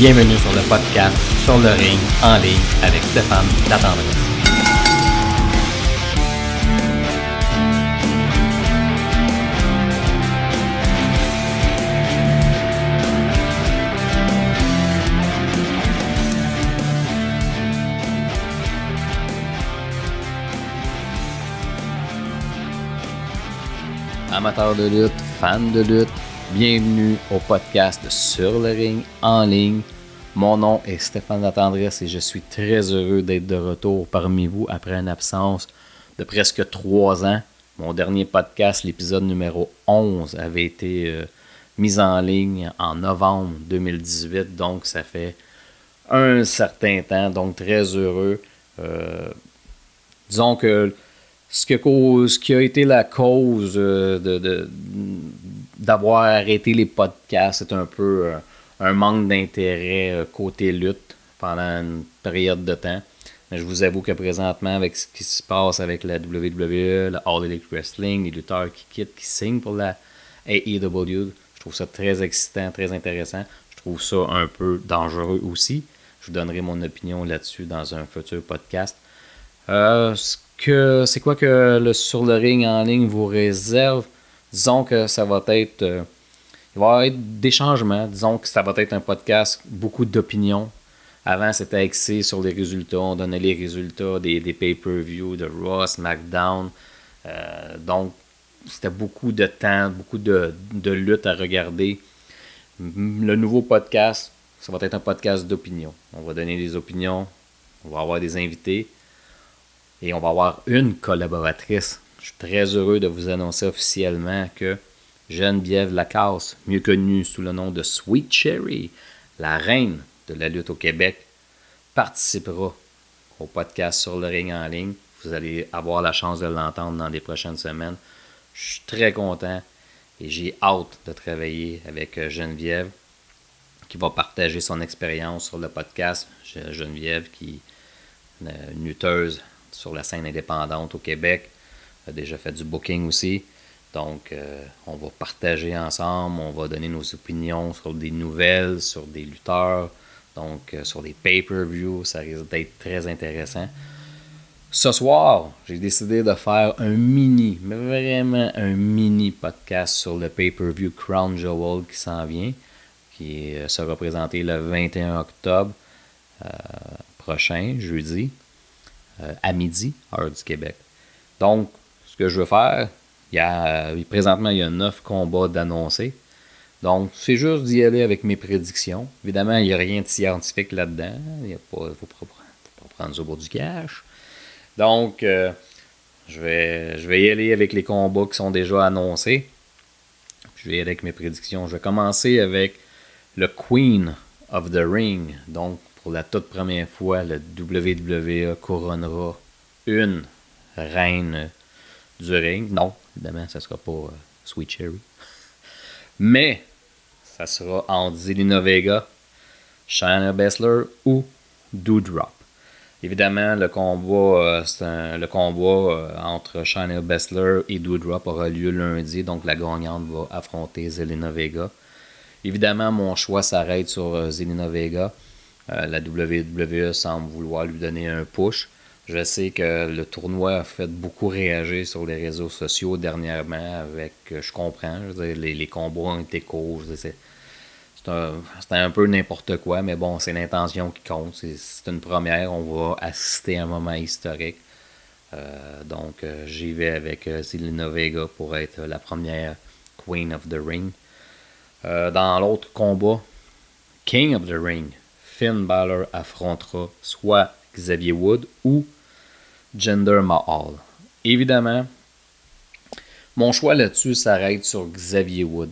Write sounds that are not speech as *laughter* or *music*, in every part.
Bienvenue sur le podcast Sur le ring en ligne avec Stéphane Latendresse. Amateurs de lutte, fans de lutte, bienvenue au podcast Sur le ring en ligne. Mon nom est Stéphane Latendresse et je suis très heureux d'être de retour parmi vous après une absence de presque trois ans. Mon dernier podcast, l'épisode numéro 11, avait été euh, mis en ligne en novembre 2018, donc ça fait un certain temps, donc très heureux. Euh, disons que ce, qui a été la cause euh, de, d'avoir arrêté les podcasts, c'est un peu un manque d'intérêt euh, côté lutte pendant une période de temps. Mais je vous avoue que présentement, avec ce qui se passe avec la WWE, la All Elite Wrestling, les lutteurs qui quittent, qui signent pour la AEW, je trouve ça très excitant, très intéressant. Je trouve ça un peu dangereux aussi. Je vous donnerai mon opinion là-dessus dans un futur podcast. Euh, que, c'est quoi que le sur le ring en ligne vous réserve? Disons que ça va être. Euh, il va y avoir des changements. Disons que ça va être un podcast, beaucoup d'opinions. Avant, c'était axé sur les résultats. On donnait les résultats des, pay-per-view de Ross, SmackDown. Euh, donc, c'était beaucoup de temps, beaucoup de, de lutte à regarder. Le nouveau podcast, ça va être un podcast d'opinion. On va donner des opinions, on va avoir des invités et on va avoir une collaboratrice. Je suis très heureux de vous annoncer officiellement que Geneviève Lacasse, mieux connue sous le nom de Sweet Cherry, la reine de la lutte au Québec, participera au podcast sur le ring en ligne. Vous allez avoir la chance de l'entendre dans les prochaines semaines. Je suis très content et j'ai hâte de travailler avec euh, Geneviève qui va partager son expérience sur le podcast. Geneviève qui est une lutteuse sur la scène indépendante au Québec, déjà fait du booking aussi. Donc, euh, on va partager ensemble, on va donner nos opinions sur des nouvelles, sur des lutteurs, donc euh, sur des pay-per-view. Ça risque d'être très intéressant. Ce soir, j'ai décidé de faire un mini, mais vraiment un mini podcast sur le pay-per-view Crown Jewel qui s'en vient, qui euh, sera présenté le 21 octobre prochain, jeudi, à midi, heure du Québec. Donc, que je veux faire, il y a, euh, présentement, il y a neuf combats d'annoncés. Donc, c'est juste d'y aller avec mes prédictions. Évidemment, il n'y a rien de scientifique là-dedans. Il ne faut, pas prendre ça pour du cash. Donc, euh, je, vais, je vais y aller avec les combats qui sont déjà annoncés. Je vais y aller avec mes prédictions. Je vais commencer avec le Queen of the Ring. Donc, pour la toute première fois, le WWE couronnera une reine du ring. Non, évidemment, ça sera pas euh, Sweet Cherry. Mais, ça sera entre Zelina Vega, Shayna Baszler ou Doudrop. Évidemment, le combat, euh, le euh, entre Shayna Baszler et Doudrop aura lieu lundi, donc la gagnante va affronter Zelina Vega. Évidemment, mon choix s'arrête sur Zelina Vega. la WWE semble vouloir lui donner un push. Je sais que le tournoi a fait beaucoup réagir sur les réseaux sociaux dernièrement avec, euh, je comprends, les, combats ont été courts. C'était un, peu n'importe quoi, mais bon, c'est l'intention qui compte. C'est une première. On va assister à un moment historique. Euh, donc, euh, j'y vais avec Zelina Vega pour être la première Queen of the Ring. dans l'autre combat, King of the Ring, Finn Balor affrontera soit Xavier Wood ou Gender Mahal. Évidemment, mon choix là-dessus s'arrête sur Xavier Wood.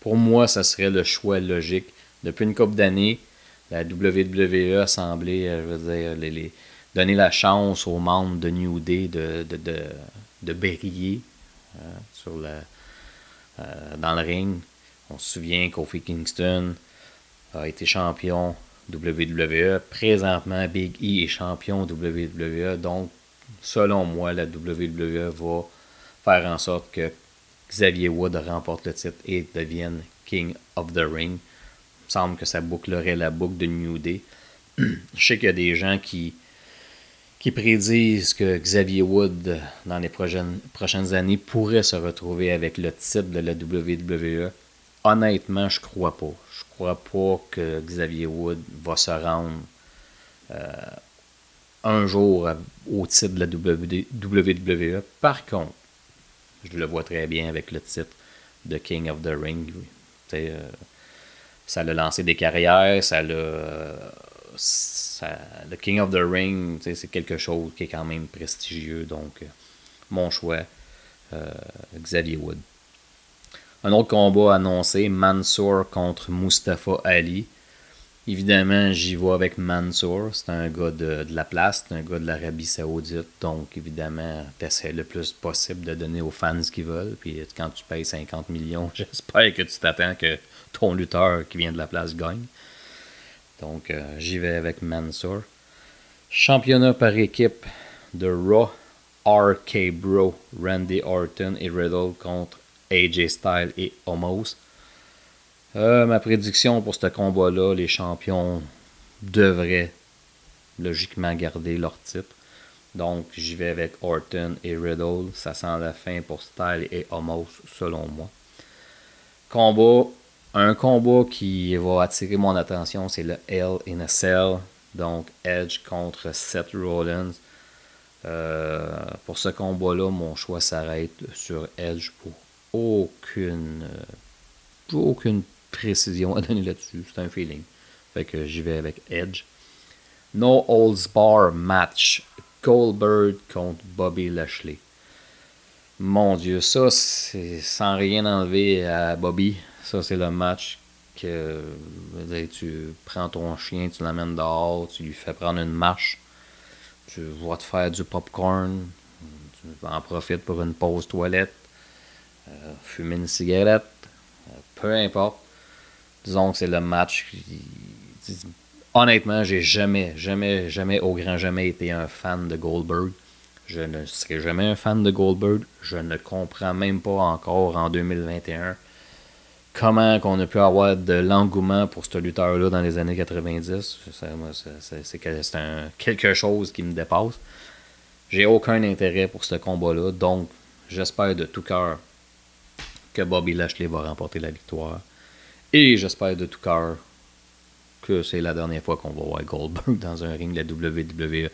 Pour moi, ça serait le choix logique. Depuis une couple d'années, la WWE a semblé, euh, je veux dire, donner la chance aux membres de New Day de, de, de, briller euh, euh, dans le ring. On se souvient qu'Ophie Kingston a été champion WWE. Présentement, Big E est champion WWE. Donc, selon moi, la WWE va faire en sorte que Xavier Wood remporte le titre et devienne King of the Ring. semble que ça bouclerait la boucle de New Day. Je sais qu'il y a des gens qui, qui prédisent que Xavier Wood, dans les prochaines, prochaines années, pourrait se retrouver avec le titre de la WWE. Honnêtement, je crois pas. Je crois pas que Xavier Wood va se rendre euh, un jour au titre de la WWE. Par contre, je le vois très bien avec le titre de King of the Ring. Euh, ça l'a lancé des carrières, ça l'a. le King of the Ring, c'est quelque chose qui est quand même prestigieux. Donc, euh, mon choix, Xavier Wood. Un autre combat annoncé, Mansour contre Mustafa Ali. Évidemment, j'y vais avec Mansour. C'est un gars de, la place, c'est un gars de l'Arabie Saoudite. Donc, évidemment, tu le plus possible de donner aux fans ce qu'ils veulent. Puis, quand tu payes 50 millions, *laughs* j'espère que tu t'attends que ton lutteur qui vient de la place gagne. Donc, euh, j'y vais avec Mansour. Championnat par équipe de Raw, RK Bro, Randy Orton et Riddle contre AJ Styles et Omos. Euh, ma prédiction pour ce combat-là, les champions devraient logiquement garder leur titre. Donc, j'y vais avec Orton et Riddle. Ça sent la fin pour Style et Homos, selon moi. Combat. Un combat qui va attirer mon attention, c'est le L in a Cell. Donc, Edge contre Seth Rollins. Euh, pour ce combat-là, mon choix s'arrête sur Edge pour aucune, euh, aucune précision à donner là-dessus. C'est un feeling. Fait que j'y vais avec Edge. No Holds Bar match. Goldberg contre Bobby Lashley. Mon Dieu, ça, c'est sans rien enlever à Bobby. Ça, c'est le match que tu prends ton chien, tu l'amènes dehors, tu lui fais prendre une marche, tu vas te faire du popcorn, tu en profites pour une pause toilette, euh, fumer une cigarette, euh, peu importe disons que c'est le match. honnêtement, j'ai jamais, jamais, jamais, au grand jamais été un fan de Goldberg. Je ne serai jamais un fan de Goldberg. Je ne comprends même pas encore en 2021 comment qu'on a pu avoir de l'engouement pour ce lutteur-là dans les années 90. C'est quelque chose qui me dépasse. J'ai aucun intérêt pour ce combat-là. Donc, j'espère de tout cœur que Bobby Lashley va remporter la victoire. Et j'espère de tout cœur que c'est la dernière fois qu'on va voir Goldberg *laughs* dans un ring de la WWE.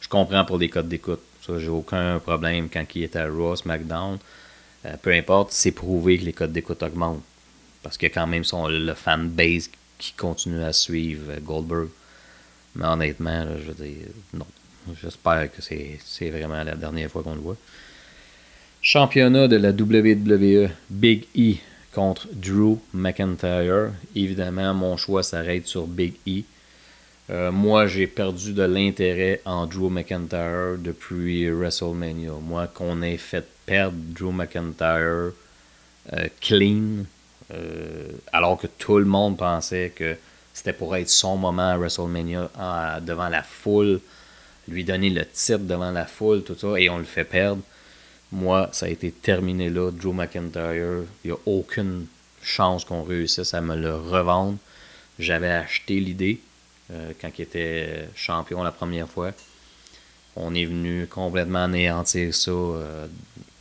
Je comprends pour les codes d'écoute. Ça, j'ai aucun problème quand il est à Raw, SmackDown. Euh, peu importe, c'est prouvé que les codes d'écoute augmentent. Parce a quand même son, le fan base qui continue à suivre euh, Goldberg. Mais honnêtement, je veux dire, non. J'espère que c'est vraiment la dernière fois qu'on le voit. Championnat de la WWE, Big E contre Drew McIntyre. Évidemment, mon choix s'arrête sur Big E. Euh, moi, j'ai perdu de l'intérêt en Drew McIntyre depuis WrestleMania. Moi, qu'on ait fait perdre Drew McIntyre euh, clean, euh, alors que tout le monde pensait que c'était pour être son moment à WrestleMania devant la foule, lui donner le titre devant la foule, tout ça, et on le fait perdre. Moi, ça a été terminé là. Drew McIntyre, il n'y a aucune chance qu'on réussisse à me le revendre. J'avais acheté l'idée euh, quand il était champion la première fois. On est venu complètement anéantir ça euh,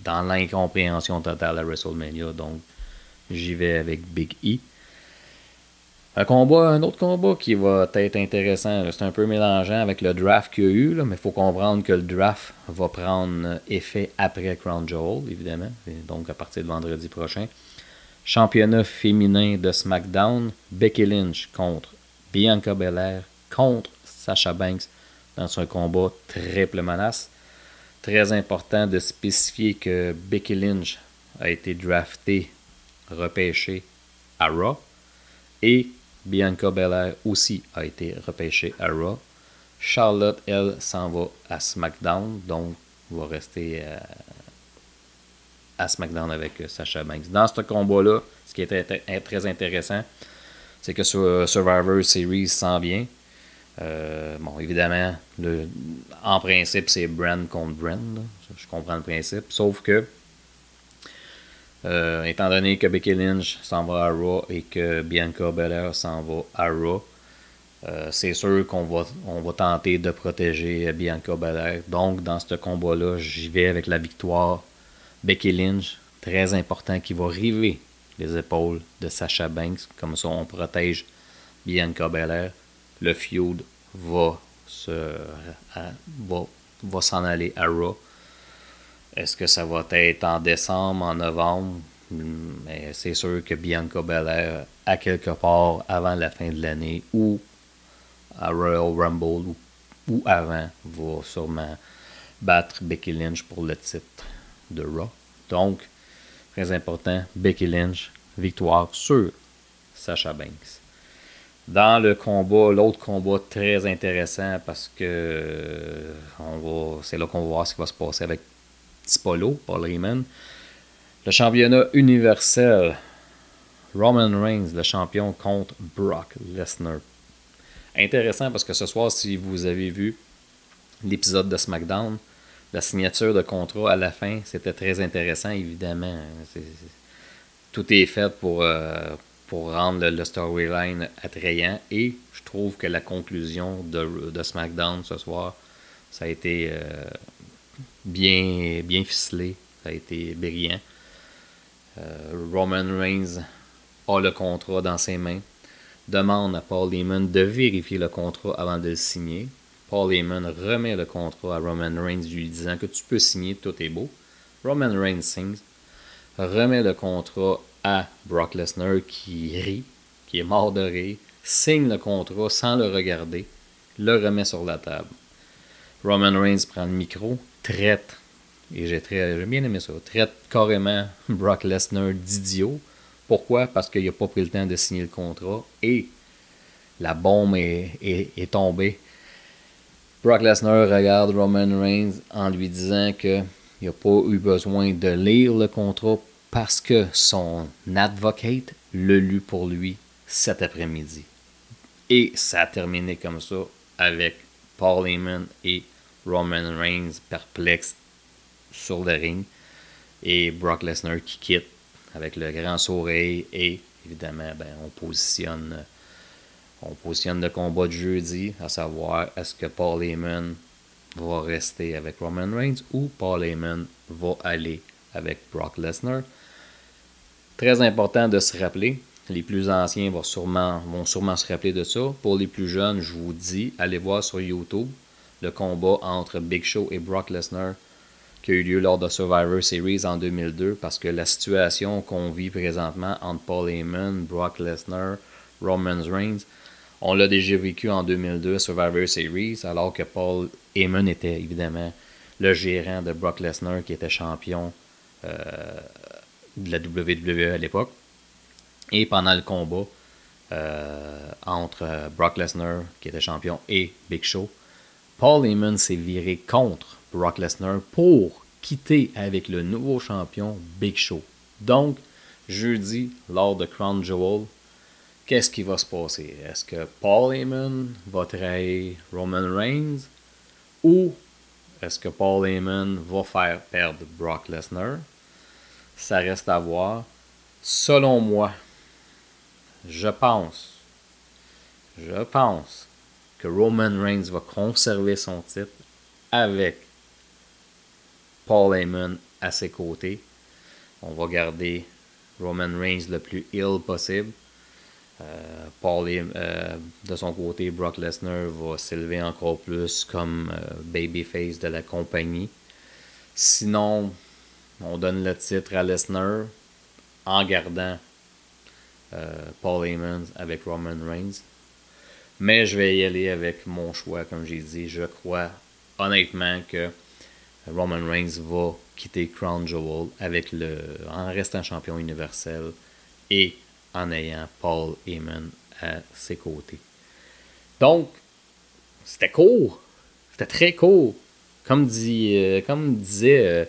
dans l'incompréhension totale à WrestleMania. Donc, j'y vais avec Big E. Un combat, un autre combat qui va être intéressant. C'est un peu mélangeant avec le draft qu'il y a eu, mais il faut comprendre que le draft va prendre effet après Crown Jewel, évidemment, donc à partir de vendredi prochain. Championnat féminin de SmackDown, Becky Lynch contre Bianca Belair contre Sasha Banks dans un combat triple menace. Très important de spécifier que Becky Lynch a été draftée, repêchée à Raw et Bianca Belair aussi a été repêchée à Raw. Charlotte, elle, s'en va à SmackDown, donc va rester euh, à, SmackDown avec euh, Sasha Banks. Dans ce combat-là, ce qui est très intéressant, c'est que sur Survivor Series s'en vient. Euh, bon, évidemment, en principe, c'est brand contre brand. Je comprends le principe. Sauf que Euh, étant donné que Becky Lynch s'en va à Raw et que Bianca Belair s'en va à Raw, euh, c'est sûr qu'on va, tenter de protéger Bianca Belair. Donc, dans ce combat-là, j'y vais avec la victoire. Becky Lynch, très important, qui va river les épaules de Sasha Banks. Comme ça, on protège Bianca Belair. Le feud va, se, va, va s'en aller à Raw. Est-ce que ça va être en décembre, en novembre? Mais c'est sûr que Bianca Belair, à quelque part avant la fin de l'année, ou à Royal Rumble, ou, avant, va sûrement battre Becky Lynch pour le titre de Raw. Donc, très important, Becky Lynch, victoire sur Sasha Banks. Dans le combat, l'autre combat très intéressant parce que c'est là qu'on va voir ce qui va se passer avec Spolo, Paul Heyman. Le championnat universel, Roman Reigns, le champion contre Brock Lesnar. Intéressant parce que ce soir, si vous avez vu l'épisode de SmackDown, la signature de contrat à la fin, c'était très intéressant, évidemment. tout est fait pour, euh, rendre le, storyline attrayant et je trouve que la conclusion de, de SmackDown ce soir, ça a été euh, bien, bien ficelé. Ça a été brillant. Euh, Roman Reigns a le contrat dans ses mains. Demande à Paul Heyman de vérifier le contrat avant de le signer. Paul Heyman remet le contrat à Roman Reigns lui disant que tu peux signer, tout est beau. Roman Reigns signe, remet le contrat à Brock Lesnar qui rit, qui est mort de rire, signe le contrat sans le regarder, le remet sur la table. Roman Reigns prend le micro, traite, et j'ai bien aimé ça, traite carrément Brock Lesnar d'idiot. Pourquoi? Parce qu'il n'a pas pris le temps de signer le contrat et la bombe est, tombée. Brock Lesnar regarde Roman Reigns en lui disant qu'il n'a pas eu besoin de lire le contrat parce que son advocate l'a lu pour lui cet après-midi. Et ça a terminé comme ça avec Paul Heyman et Roman Reigns perplexe sur le ring et Brock Lesnar qui quitte avec le grand sourire et évidemment ben, on positionne on positionne le combat de jeudi à savoir est-ce que Paul Heyman va rester avec Roman Reigns ou Paul Heyman va aller avec Brock Lesnar. Très important de se rappeler, les plus anciens vont sûrement, vont sûrement se rappeler de ça. Pour les plus jeunes, je vous dis, allez voir sur YouTube le combat entre Big Show et Brock Lesnar qui a eu lieu lors de Survivor Series en 2002 parce que la situation qu'on vit présentement entre Paul Heyman, Brock Lesnar, Roman Reigns, on l'a déjà vécu en 2002 à Survivor Series alors que Paul Heyman était évidemment le gérant de Brock Lesnar qui était champion euh, de la WWE à l'époque. Et pendant le combat euh, entre Brock Lesnar qui était champion et Big Show, Paul Heyman s'est viré contre Brock Lesnar pour quitter avec le nouveau champion Big Show. Donc, jeudi, lors de Crown Jewel, qu'est-ce qui va se passer? Est-ce que Paul Heyman va trahir Roman Reigns ou est-ce que Paul Heyman va faire perdre Brock Lesnar? Ça reste à voir. Selon moi, je pense, je pense Roman Reigns va conserver son titre avec Paul Heyman à ses côtés. On va garder Roman Reigns le plus ill possible. Euh, Paul, euh, de son côté, Brock Lesnar va s'élever encore plus comme euh, babyface de la compagnie. Sinon, on donne le titre à Lesnar en gardant Paul Heyman avec Roman Reigns. Mais je vais y aller avec mon choix, comme j'ai dit. Je crois honnêtement que Roman Reigns va quitter Crown Jewel avec le, en restant champion universel et en ayant Paul Heyman à ses côtés. Donc, c'était court. C'était très court. Comme, dit, euh, comme disait euh,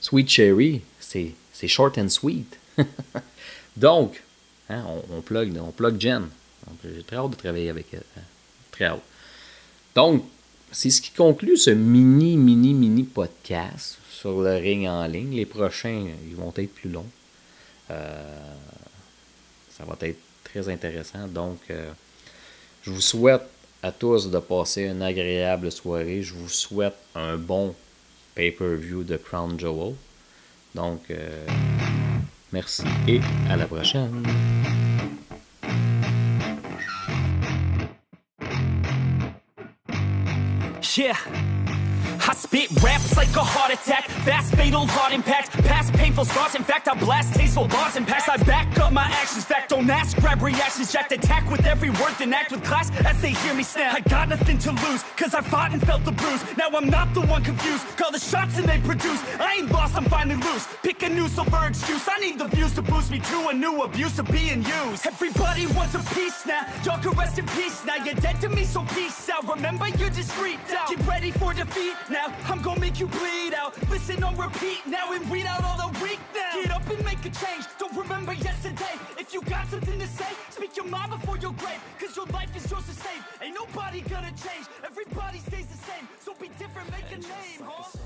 Sweet Cherry, c'est short and sweet. *laughs* Donc, hein, on, on, plug, on plug Jen. J'ai très hâte de travailler avec elle. Hein. Très hâte. Donc, c'est ce qui conclut ce mini, mini, mini podcast sur le ring en ligne. Les prochains, ils vont être plus longs. ça va être très intéressant. Donc, je vous souhaite à tous de passer une agréable soirée. Je vous souhaite un bon pay-per-view de Crown Jewel. Donc, euh, merci et à la prochaine. 切 I spit raps like a heart attack, fast fatal heart impact, past painful scars. In fact, I blast tasteful bars and pass. I back up my actions. Fact, don't ask, grab reactions. Jacked attack with every word, then act with class as they hear me snap. I got nothing to lose, cause I fought and felt the bruise. Now I'm not the one confused. Call the shots and they produce. I ain't lost, I'm finally loose. Pick a new silver excuse. I need the views to boost me to a new abuse of being used. Everybody wants a piece now. Y'all can rest in peace now. You're dead to me, so peace out. Remember, you're discreet now. Get ready for defeat. I'm gonna make you bleed out. Listen on repeat now and read out all the weak now. Get up and make a change. Don't remember yesterday. If you got something to say, speak your mind before your grave. Cause your life is yours to save. Ain't nobody gonna change. Everybody stays the same. So be different, make a name, huh?